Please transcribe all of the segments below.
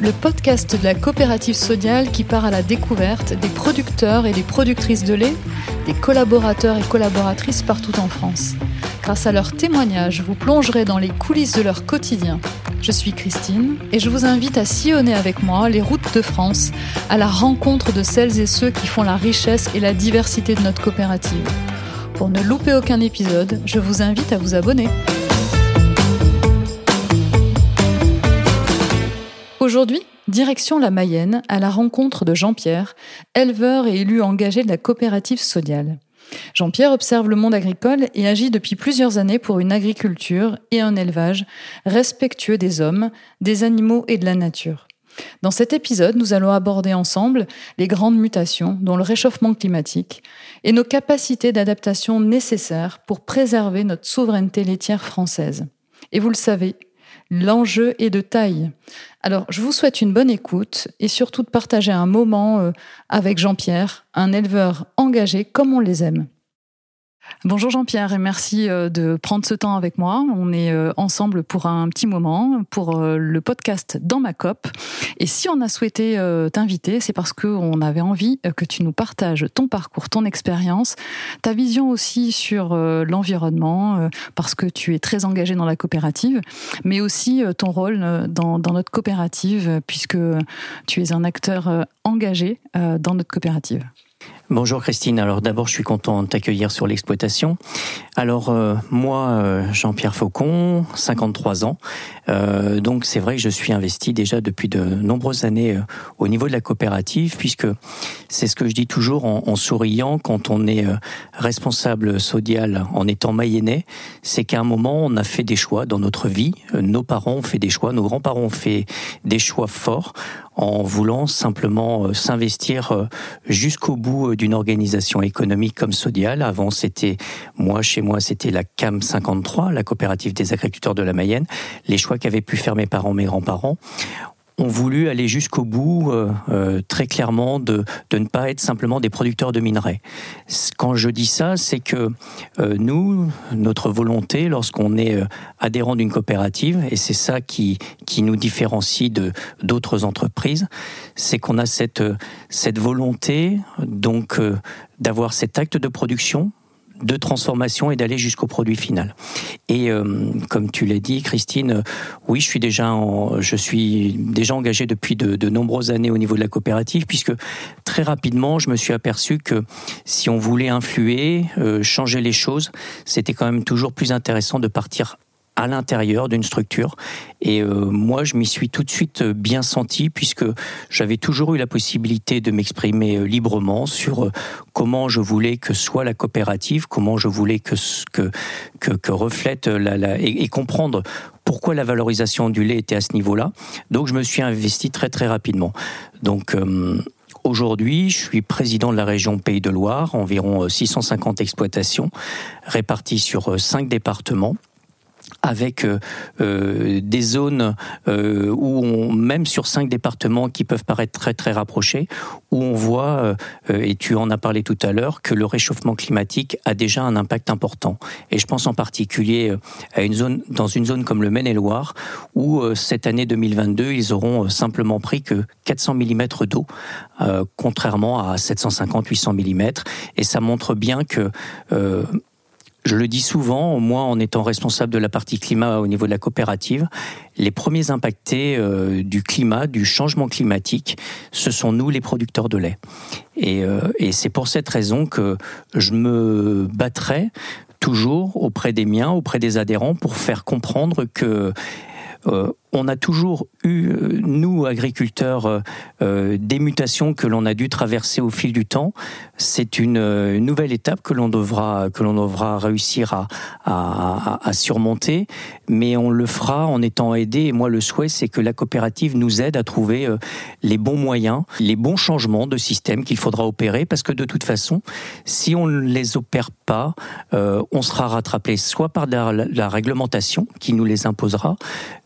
Le podcast de la coopérative sodiale qui part à la découverte des producteurs et des productrices de lait, des collaborateurs et collaboratrices partout en France. Grâce à leurs témoignages, vous plongerez dans les coulisses de leur quotidien. Je suis Christine et je vous invite à sillonner avec moi les routes de France à la rencontre de celles et ceux qui font la richesse et la diversité de notre coopérative. Pour ne louper aucun épisode, je vous invite à vous abonner. Aujourd'hui, direction la Mayenne à la rencontre de Jean-Pierre, éleveur et élu engagé de la coopérative Sodial. Jean-Pierre observe le monde agricole et agit depuis plusieurs années pour une agriculture et un élevage respectueux des hommes, des animaux et de la nature. Dans cet épisode, nous allons aborder ensemble les grandes mutations, dont le réchauffement climatique, et nos capacités d'adaptation nécessaires pour préserver notre souveraineté laitière française. Et vous le savez, l'enjeu est de taille. Alors, je vous souhaite une bonne écoute et surtout de partager un moment euh, avec Jean-Pierre, un éleveur engagé comme on les aime. Bonjour Jean-Pierre et merci euh, de prendre ce temps avec moi. On est euh, ensemble pour un petit moment pour euh, le podcast Dans ma COP. Et si on a souhaité t'inviter, c'est parce qu'on avait envie que tu nous partages ton parcours, ton expérience, ta vision aussi sur l'environnement, parce que tu es très engagé dans la coopérative, mais aussi ton rôle dans, dans notre coopérative, puisque tu es un acteur engagé dans notre coopérative. Bonjour Christine, alors d'abord je suis content de t'accueillir sur l'exploitation. Alors euh, moi, euh, Jean-Pierre Faucon, 53 ans, euh, donc c'est vrai que je suis investi déjà depuis de nombreuses années au niveau de la coopérative, puisque c'est ce que je dis toujours en, souriant quand on est responsable sodial en étant mayennais, c'est qu'à un moment on a fait des choix dans notre vie, nos parents ont fait des choix, nos grands-parents ont fait des choix forts en voulant simplement s'investir jusqu'au bout d'une organisation économique comme Sodial. Avant, c'était moi, chez moi, c'était la CAM 53, la coopérative des agriculteurs de la Mayenne. Les choix qu'avaient pu faire mes parents, mes grands-parents ont voulu aller jusqu'au bout, euh, euh, très clairement, de, de ne pas être simplement des producteurs de minerais. Quand je dis ça, c'est que euh, nous, notre volonté, lorsqu'on est adhérent d'une coopérative, et c'est ça qui, qui nous différencie de d'autres entreprises, c'est qu'on a cette, cette volonté donc d'avoir cet acte de production de transformation et d'aller jusqu'au produit final. Et euh, comme tu l'as dit, Christine, euh, oui, je suis déjà, je suis déjà engagé depuis de, nombreuses années au niveau de la coopérative, puisque très rapidement, je me suis aperçu que si on voulait influer, euh, changer les choses, c'était quand même toujours plus intéressant de partir à l'intérieur d'une structure. Et euh, moi, je m'y suis tout de suite euh, bien senti puisque j'avais toujours eu la possibilité de m'exprimer euh, librement sur comment je voulais que soit la coopérative, comment je voulais que que que, reflète la, et, comprendre pourquoi la valorisation du lait était à ce niveau-là. Donc, je me suis investi très très rapidement. Donc Aujourd'hui, je suis président de la région Pays de Loire, environ 650 exploitations réparties sur cinq départements avec euh, euh, des zones euh, où on, même sur cinq départements qui peuvent paraître très très rapprochés, où on voit, et tu en as parlé tout à l'heure, que le réchauffement climatique a déjà un impact important. Et je pense en particulier à une zone, dans une zone comme le Maine-et-Loire, où cette année 2022, ils auront simplement pris que 400 mm d'eau, contrairement à 750-800 mm. Et ça montre bien que je le dis souvent, moi en étant responsable de la partie climat au niveau de la coopérative, les premiers impactés euh, du climat, du changement climatique, ce sont nous les producteurs de lait. Et, euh, c'est pour cette raison que je me battrai toujours auprès des miens, auprès des adhérents, pour faire comprendre que euh, on a toujours eu, euh, nous, agriculteurs, euh, des mutations que l'on a dû traverser au fil du temps. C'est une, nouvelle étape que l'on devra, que l'on devra réussir à, à, surmonter, mais on le fera en étant aidé. Et moi, le souhait, c'est que la coopérative nous aide à trouver les bons moyens, les bons changements de système qu'il faudra opérer, parce que de toute façon, si on ne les opère pas, on sera rattrapé soit par la réglementation qui nous les imposera,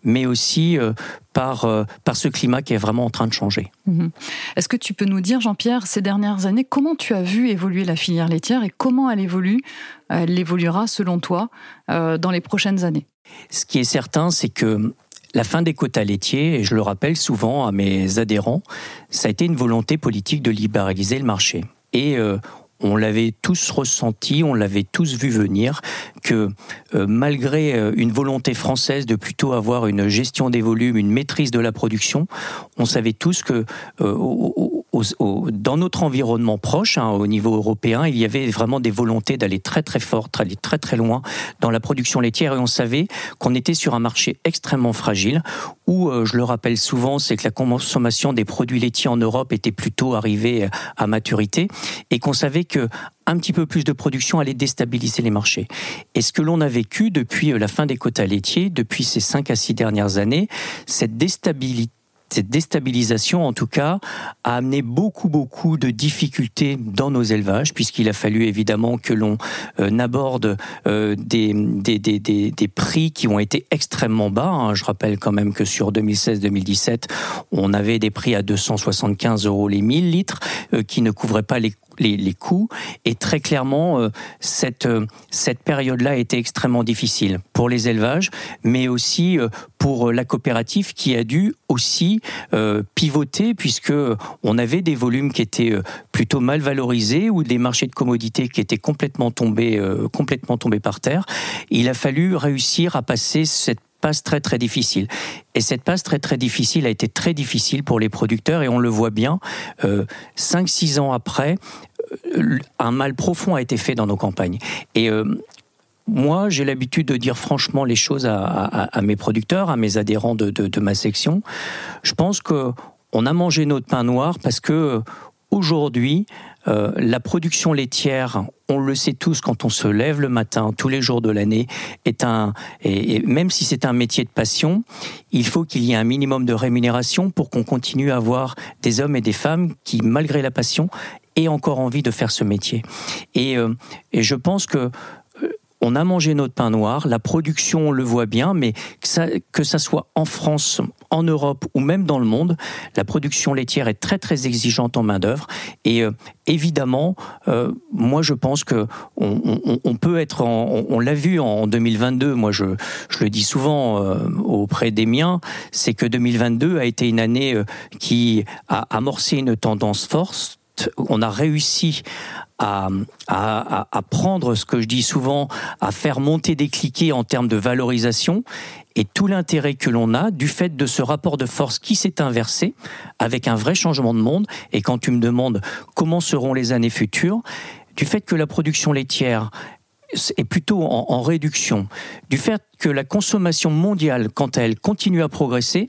mais aussi euh, par, euh, par ce climat qui est vraiment en train de changer. Mhm. Est-ce que tu peux nous dire, Jean-Pierre, ces dernières années, comment tu as vu évoluer la filière laitière et comment elle évolue, elle évoluera selon toi euh, dans les prochaines années? Ce qui est certain, c'est que la fin des quotas laitiers, et je le rappelle souvent à mes adhérents, ça a été une volonté politique de libéraliser le marché. Et euh, on l'avait tous ressenti, on l'avait tous vu venir, que euh, malgré euh, une volonté française de plutôt avoir une gestion des volumes, une maîtrise de la production, on savait tous que dans notre environnement proche, hein, au niveau européen, il y avait vraiment des volontés d'aller très très fort, d'aller très très loin dans la production laitière, et on savait qu'on était sur un marché extrêmement fragile, où, je le rappelle souvent, c'est que la consommation des produits laitiers en Europe était plutôt arrivée à maturité, et qu'on savait que un petit peu plus de production allait déstabiliser les marchés. Et ce que l'on a vécu depuis euh, la fin des quotas laitiers, depuis ces cinq à six dernières années, cette déstabilité cette déstabilisation, en tout cas, a amené beaucoup, beaucoup de difficultés dans nos élevages, puisqu'il a fallu évidemment que l'on euh, aborde euh, des, prix qui ont été extrêmement bas. Hein. Je rappelle quand même que sur 2016-2017, on avait des prix à 275 euros les 1000 litres, qui ne couvraient pas les les, coûts. Et très clairement, euh, cette, euh, cette période-là a été extrêmement difficile pour les élevages, mais aussi euh, pour la coopérative qui a dû aussi pivoter puisque on avait des volumes qui étaient plutôt mal valorisés ou des marchés de commodités qui étaient complètement tombés, complètement tombés par terre. Il a fallu réussir à passer cette passe très très difficile. Et cette passe très très difficile a été très difficile pour les producteurs et on le voit bien, euh, 5-6 ans après, euh, un mal profond a été fait dans nos campagnes. Et euh, moi, j'ai l'habitude de dire franchement les choses à, mes producteurs, à mes adhérents de, de, de ma section. Je pense que on a mangé notre pain noir parce que aujourd'hui, euh, la production laitière, on le sait tous quand on se lève le matin, tous les jours de l'année, est un, et, même si c'est un métier de passion, il faut qu'il y ait un minimum de rémunération pour qu'on continue à avoir des hommes et des femmes qui, malgré la passion, aient encore envie de faire ce métier. Et, euh, et je pense que on a mangé notre pain noir, la production on le voit bien, mais que ça, soit en France, en Europe ou même dans le monde, la production laitière est très très exigeante en main d'œuvre et euh, évidemment, euh, moi je pense que on, peut être, on, l'a vu en 2022. Moi je, je le dis souvent euh, auprès des miens, c'est que 2022 a été une année qui a amorcé une tendance forte on a réussi à, à, prendre ce que je dis souvent, à faire monter des cliquets en termes de valorisation et tout l'intérêt que l'on a du fait de ce rapport de force qui s'est inversé avec un vrai changement de monde. Et quand tu me demandes comment seront les années futures, du fait que la production laitière est plutôt en, réduction, du fait que la consommation mondiale, quand elle continue à progresser,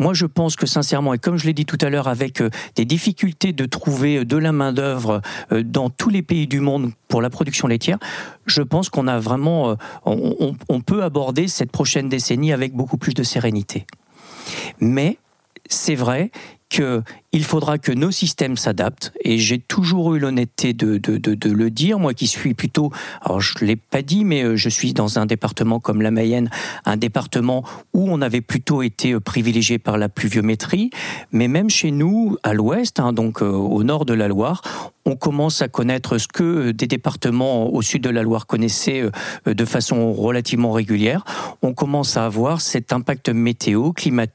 moi, je pense que sincèrement, et comme je l'ai dit tout à l'heure, avec euh, des difficultés de trouver euh, de la main-d'œuvre euh, dans tous les pays du monde pour la production laitière, je pense qu'on a vraiment, on, on peut aborder cette prochaine décennie avec beaucoup plus de sérénité. Mais c'est vrai qu'il faudra que nos systèmes s'adaptent. Et j'ai toujours eu l'honnêteté de, de, de, le dire, moi qui suis plutôt, alors je ne l'ai pas dit, mais euh, je suis dans un département comme la Mayenne, un département où on avait plutôt été euh, privilégié par la pluviométrie. Mais même chez nous, à l'ouest, hein, donc euh, au nord de la Loire, on commence à connaître ce que des départements au sud de la Loire connaissaient de façon relativement régulière. On commence à avoir cet impact météo, climatique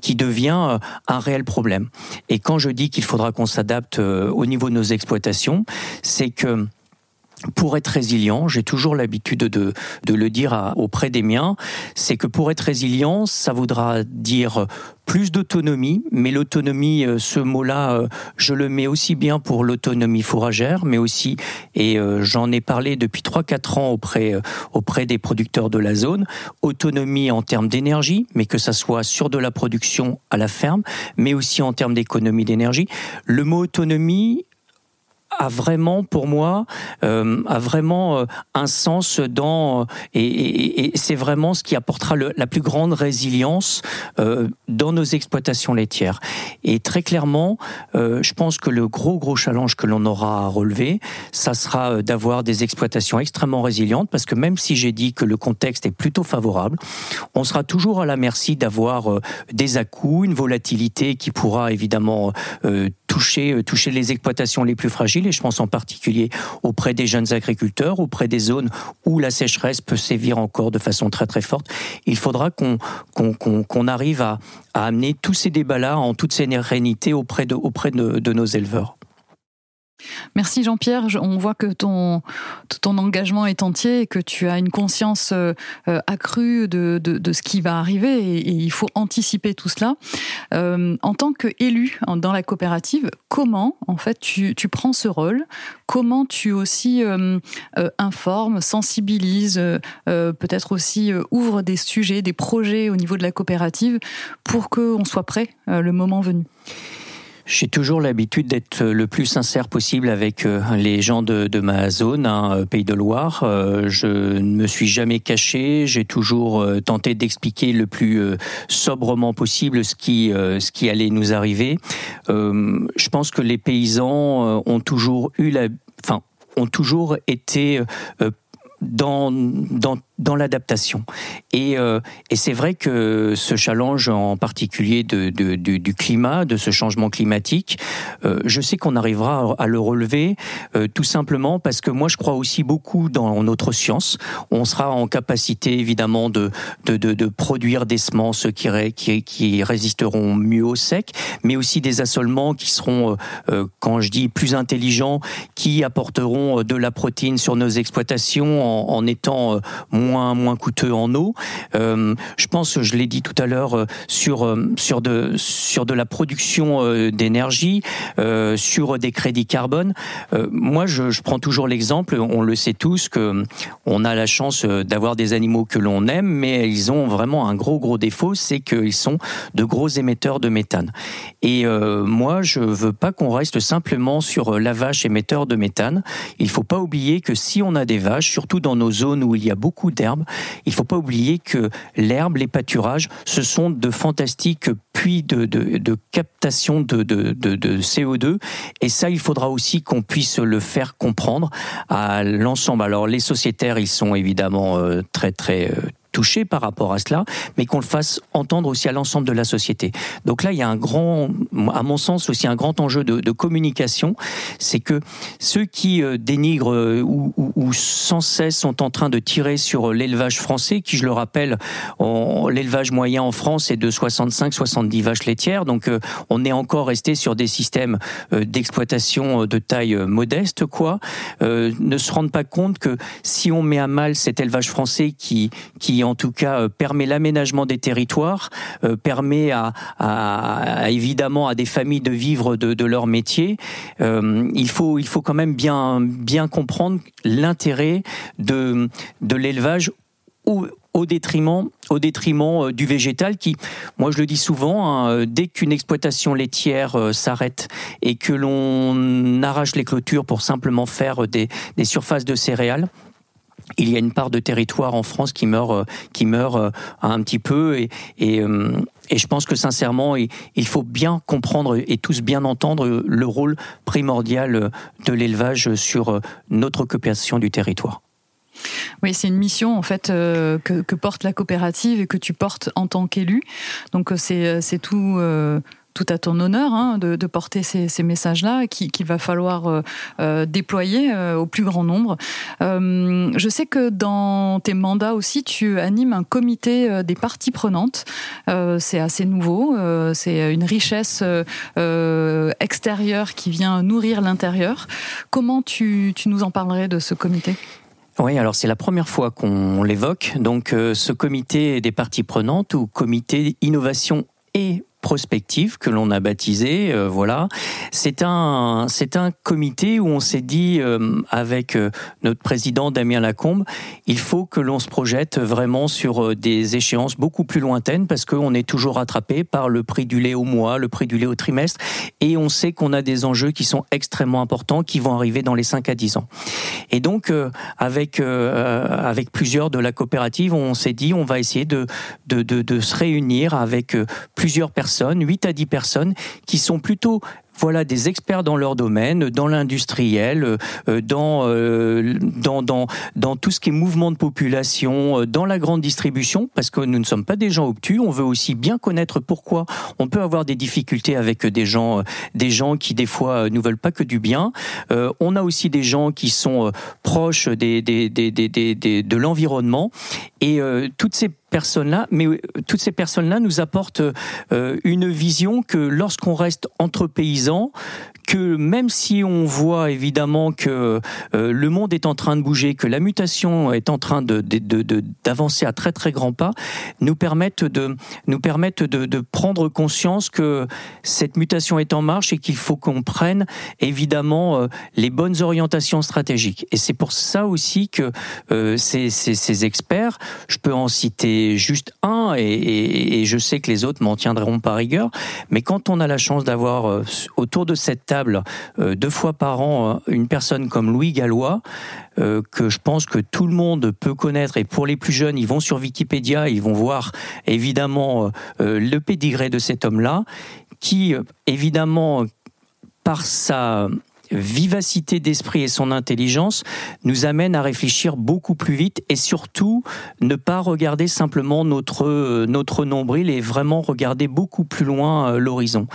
qui devient euh, un réel problème. Et quand je dis qu'il faudra qu'on s'adapte euh, au niveau de nos exploitations, c'est que pour être résilient, j'ai toujours l'habitude de, le dire auprès des miens, c'est que pour être résilient, ça voudra dire plus d'autonomie, mais l'autonomie, euh, ce mot-là, euh, je le mets aussi bien pour l'autonomie fourragère, mais aussi, et euh, j'en ai parlé depuis 3-4 ans auprès, auprès des producteurs de la zone, autonomie en termes d'énergie, mais que ça soit sur de la production à la ferme, mais aussi en termes d'économie d'énergie. Le mot autonomie, a vraiment, pour moi, euh, a vraiment euh, un sens dans et, c'est vraiment ce qui apportera la plus grande résilience euh, dans nos exploitations laitières. Et très clairement, je pense que le gros gros challenge que l'on aura à relever, ça sera d'avoir des exploitations extrêmement résilientes, parce que même si j'ai dit que le contexte est plutôt favorable, on sera toujours à la merci d'avoir des à-coups, une volatilité qui pourra évidemment toucher toucher les exploitations les plus fragiles et je pense en particulier auprès des jeunes agriculteurs, auprès des zones où la sécheresse peut sévir encore de façon très très forte. Il faudra qu'on arrive à, amener tous ces débats-là en toute sérénité auprès de nos éleveurs. Merci Jean-Pierre. On voit que ton, engagement est entier et que tu as une conscience euh, euh, accrue de, de, ce qui va arriver et, il faut anticiper tout cela. Euh, en tant qu'élu dans la coopérative, comment en fait tu, tu prends ce rôle? Comment tu aussi informes, sensibilises, peut-être aussi ouvres des sujets, des projets au niveau de la coopérative pour qu'on soit prêt le moment venu? J'ai toujours l'habitude d'être le plus sincère possible avec euh, les gens de, ma zone, hein, euh, Pays de Loire. Euh, je ne me suis jamais caché. J'ai toujours tenté d'expliquer le plus sobrement possible ce qui, ce qui allait nous arriver. Je pense que les paysans ont toujours eu la, enfin, ont toujours été dans, dans dans l'adaptation. Et, euh, et c'est vrai que ce challenge en particulier du climat, de ce changement climatique, euh, je sais qu'on arrivera à le relever euh, tout simplement parce que moi je crois aussi beaucoup dans notre science. On sera en capacité évidemment de, de, produire des semences qui, résisteront mieux au sec, mais aussi des assolements qui seront, quand je dis plus intelligents, qui apporteront de la protéine sur nos exploitations en, en étant moins moins coûteux en eau. Euh, je pense, je l'ai dit tout à l'heure, euh, sur euh, sur de sur de la production d'énergie, sur des crédits carbone. moi, je, je, prends toujours l'exemple. On le sait tous que on a la chance d'avoir des animaux que l'on aime, mais ils ont vraiment un gros gros défaut, c'est qu'ils sont de gros émetteurs de méthane. Et moi, je veux pas qu'on reste simplement sur la vache émetteur de méthane. Il faut pas oublier que si on a des vaches, surtout dans nos zones où il y a beaucoup Il ne faut pas oublier que l'herbe, les pâturages, ce sont de fantastiques puits de, de, captation de, de, CO2. Et ça, il faudra aussi qu'on puisse le faire comprendre à l'ensemble. Alors les sociétaires, ils sont évidemment euh, très très euh, touché par rapport à cela, mais qu'on le fasse entendre aussi à l'ensemble de la société. Donc là, il y a un grand, à mon sens aussi un grand enjeu de, communication, c'est que ceux qui euh, dénigrent euh, ou, sans cesse sont en train de tirer sur l'élevage français, qui je le rappelle, l'élevage moyen en France est de 65-70 vaches laitières, donc euh, on est encore resté sur des systèmes d'exploitation de taille modeste, quoi, ne se rendent pas compte que si on met à mal cet élevage français qui qui en tout cas euh, permet l'aménagement des territoires, euh, permet à, évidemment à des familles de vivre de, leur métier. Euh, il faut il faut quand même bien bien comprendre l'intérêt de de l'élevage au, au détriment, au détriment du végétal qui, moi je le dis souvent, hein, dès qu'une exploitation laitière s'arrête et que l'on arrache les clôtures pour simplement faire des, des surfaces de céréales, il y a une part de territoire en France qui meurt, euh, qui meurt euh, un petit peu euh, et je pense que sincèrement, il faut bien comprendre et tous bien entendre le rôle primordial de l'élevage sur notre occupation du territoire. Oui, c'est une mission en fait que, que, porte la coopérative et que tu portes en tant qu'élu. Donc c'est tout tout à ton honneur hein, de, porter ces, messages-là qu'il va falloir euh, euh, déployer euh, au plus grand nombre. je sais que dans tes mandats aussi, tu animes un comité des parties prenantes. c'est assez nouveau. c'est une richesse extérieure qui vient nourrir l'intérieur. Comment tu, tu nous en parlerais de ce comité? Oui, alors c'est la première fois qu'on l'évoque. Donc ce comité des parties prenantes ou comité innovation et prospective que l'on a baptisé. Euh, voilà, c'est un c'est un comité où on s'est dit euh, avec euh, notre président Damien Lacombe, il faut que l'on se projette vraiment sur des échéances beaucoup plus lointaines parce qu'on est toujours rattrapé par le prix du lait au mois, le prix du lait au trimestre, et on sait qu'on a des enjeux qui sont extrêmement importants qui vont arriver dans les 5 à 10 ans. Et donc avec avec plusieurs de la coopérative, on s'est dit on va essayer de de, de, de se réunir avec plusieurs personnes 8 à 10 personnes qui sont plutôt voilà des experts dans leur domaine, dans l'industriel, dans, dans, dans, dans tout ce qui est mouvement de population, dans la grande distribution, parce que nous ne sommes pas des gens obtus, on veut aussi bien connaître pourquoi on peut avoir des difficultés avec des gens, des gens qui des fois ne veulent pas que du bien. on a aussi des gens qui sont proches des, des, des, des de l'environnement et toutes ces personnes-là, mais euh, toutes ces personnes-là nous apportent euh, une vision que lorsqu'on reste entre paysans, que même si on voit évidemment que euh, le monde est en train de bouger, que la mutation est en train de, d'avancer à très très grands pas, nous permettent de nous permettent de, prendre conscience que cette mutation est en marche et qu'il faut qu'on prenne évidemment euh, les bonnes orientations stratégiques. Et c'est pour ça aussi que euh, ces, experts, je peux en citer juste un, et, et, je sais que les autres m'en tiendront par rigueur, mais quand on a la chance d'avoir autour de cette euh, deux fois par an euh, une personne comme Louis Gallois, euh, que je pense que tout le monde peut connaître. Et pour les plus jeunes, ils vont sur Wikipédia, ils vont voir évidemment le pédigré de cet homme-là, qui évidemment par sa vivacité d'esprit et son intelligence nous amènent à réfléchir beaucoup plus vite et surtout ne pas regarder simplement notre euh, notre nombril et vraiment regarder beaucoup plus loin euh, l'horizon.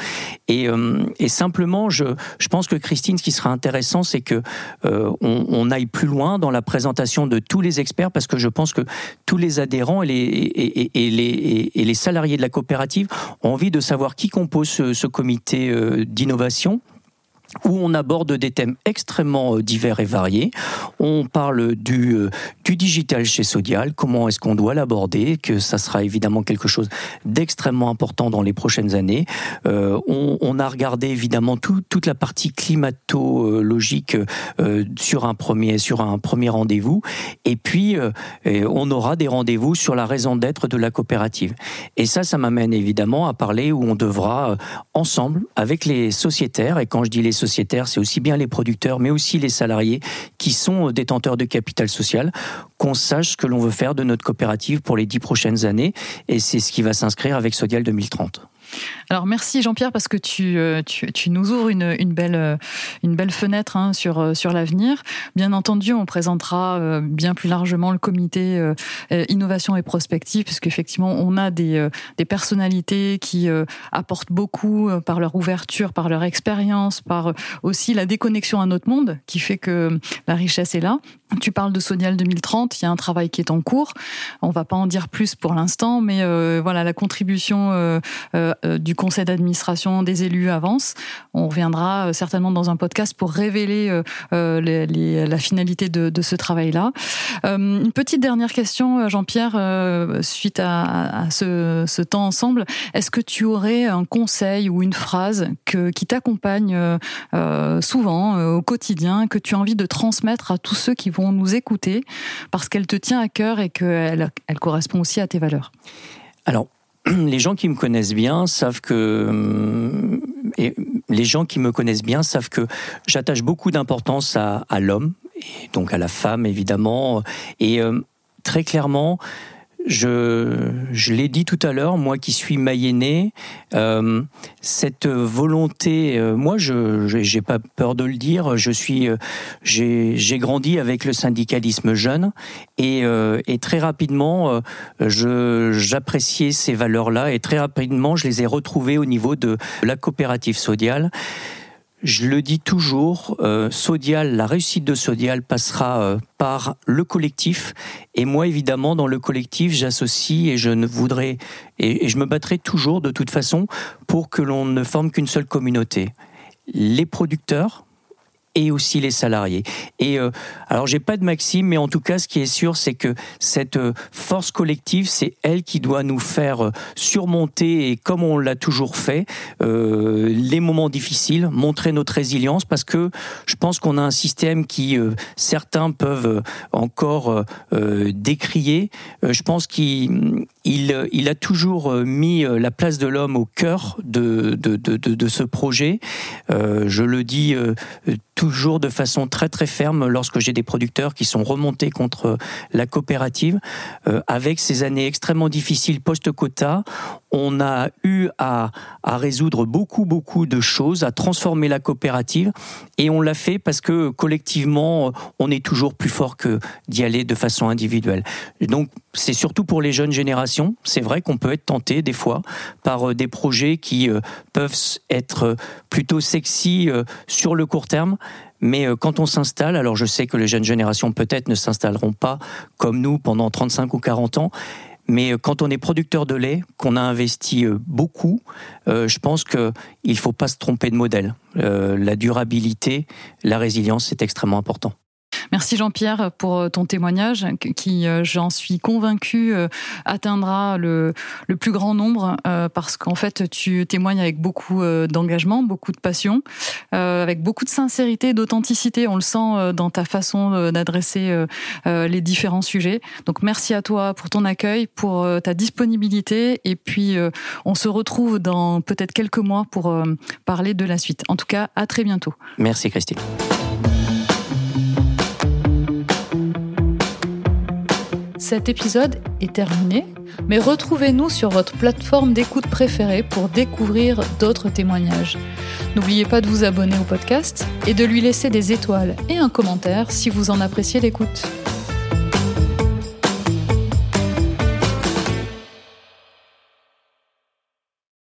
Et, euh, et simplement, je, je pense que Christine, ce qui sera intéressant, c'est que on, aille plus loin dans la présentation de tous les experts parce que je pense que tous les adhérents et les, et, les, et les salariés de la coopérative ont envie de savoir qui compose ce comité d'innovation où on aborde des thèmes extrêmement euh, divers et variés. On parle du, euh, du digital chez Sodial, comment est-ce qu'on doit l'aborder, que ça sera évidemment quelque chose d'extrêmement important dans les prochaines années. Euh, on, a regardé évidemment tout, toute la partie climatologique euh, sur un premier sur un premier rendez-vous, et puis on aura des rendez-vous sur la raison d'être de la coopérative. Et ça, ça m'amène évidemment à parler où on devra ensemble avec les sociétaires, et quand je dis les sociétaires, c'est aussi bien les producteurs, mais aussi les salariés qui sont détenteurs de capital social, qu'on sache ce que l'on veut faire de notre coopérative pour les dix prochaines années. Et c'est ce qui va s'inscrire avec Sodial 2030. Alors merci Jean-Pierre parce que tu, euh, nous ouvres une, euh, belle fenêtre hein, sur, euh, sur l'avenir. Bien entendu, on présentera bien plus largement le comité innovation et prospective puisqu'effectivement on a des, des personnalités qui apportent beaucoup par leur ouverture, par leur expérience, par aussi la déconnexion à notre monde qui fait que la richesse est là. Tu parles de Sonial 2030, il y a un travail qui est en cours. On va pas en dire plus pour l'instant, mais voilà la contribution euh, du conseil d'administration des élus avance. On reviendra euh, certainement dans un podcast pour révéler euh, la finalité de, ce travail-là. une petite dernière question, Jean-Pierre, suite à, ce, temps ensemble. Est-ce que tu aurais un conseil ou une phrase qui t'accompagne souvent au quotidien, que tu as envie de transmettre à tous ceux qui vont nous écouter parce qu'elle te tient à cœur et qu'elle elle correspond aussi à tes valeurs. Alors, les gens qui me connaissent bien savent que euh, les gens qui me connaissent bien savent que j'attache beaucoup d'importance à, à l'homme et donc à la femme évidemment. Et euh, très clairement je, je l'ai dit tout à l'heure, moi qui suis mayennais, euh, cette volonté, euh, moi je j'ai pas peur de le dire, je suis, euh, j'ai grandi avec le syndicalisme jeune et, euh, et très rapidement je j'appréciais ces valeurs-là et très rapidement je les ai retrouvées au niveau de la coopérative Sodial. Je le dis toujours, euh, la réussite de Sodial passera euh, par le collectif. Et moi, évidemment, dans le collectif, j'associe et je ne voudrais et, et je me battrai toujours de toute façon pour que l'on ne forme qu'une seule communauté. Les producteurs, et aussi les salariés. Et euh, alors j'ai pas de maxime, mais en tout cas, ce qui est sûr, c'est que cette euh, force collective, c'est elle qui doit nous faire euh, surmonter, et comme on l'a toujours fait, euh, les moments difficiles, montrer notre résilience, parce que je pense qu'on a un système qui certains peuvent encore décrier. je pense qu'il il, a toujours mis la place de l'homme au cœur de, de, de, de, ce projet. je le dis toujours de façon très très ferme lorsque j'ai des producteurs qui sont remontés contre la coopérative. Euh, avec ces années extrêmement difficiles post-quota, on a eu à, résoudre beaucoup, beaucoup de choses, à transformer la coopérative. Et on l'a fait parce que collectivement, on est toujours plus fort que d'y aller de façon individuelle. Donc, c'est surtout pour les jeunes générations. C'est vrai qu'on peut être tenté des fois par euh, des projets qui euh, peuvent être plutôt sexy euh, sur le court terme, mais quand on s'installe, alors je sais que les jeunes générations peut-être ne s'installeront pas comme nous pendant 35 ou 40 ans, mais euh, quand on est producteur de lait, qu'on a investi euh, beaucoup, euh, je pense qu'il ne faut pas se tromper de modèle. la durabilité, la résilience, c'est extrêmement important. Merci Jean-Pierre pour euh, ton témoignage qui, euh, j'en suis convaincue, euh, atteindra le, le plus grand nombre parce qu'en fait, tu témoignes avec beaucoup d'engagement, beaucoup de passion, avec beaucoup de sincérité, d'authenticité. On le sent dans ta façon d'adresser les différents sujets. Donc merci à toi pour ton accueil, pour ta disponibilité et puis on se retrouve dans peut-être quelques mois pour parler de la suite. En tout cas, à très bientôt. Merci Christine. Cet épisode est terminé, mais retrouvez-nous sur votre plateforme d'écoute préférée pour découvrir d'autres témoignages. N'oubliez pas de vous abonner au podcast et de lui laisser des étoiles et un commentaire si vous en appréciez l'écoute.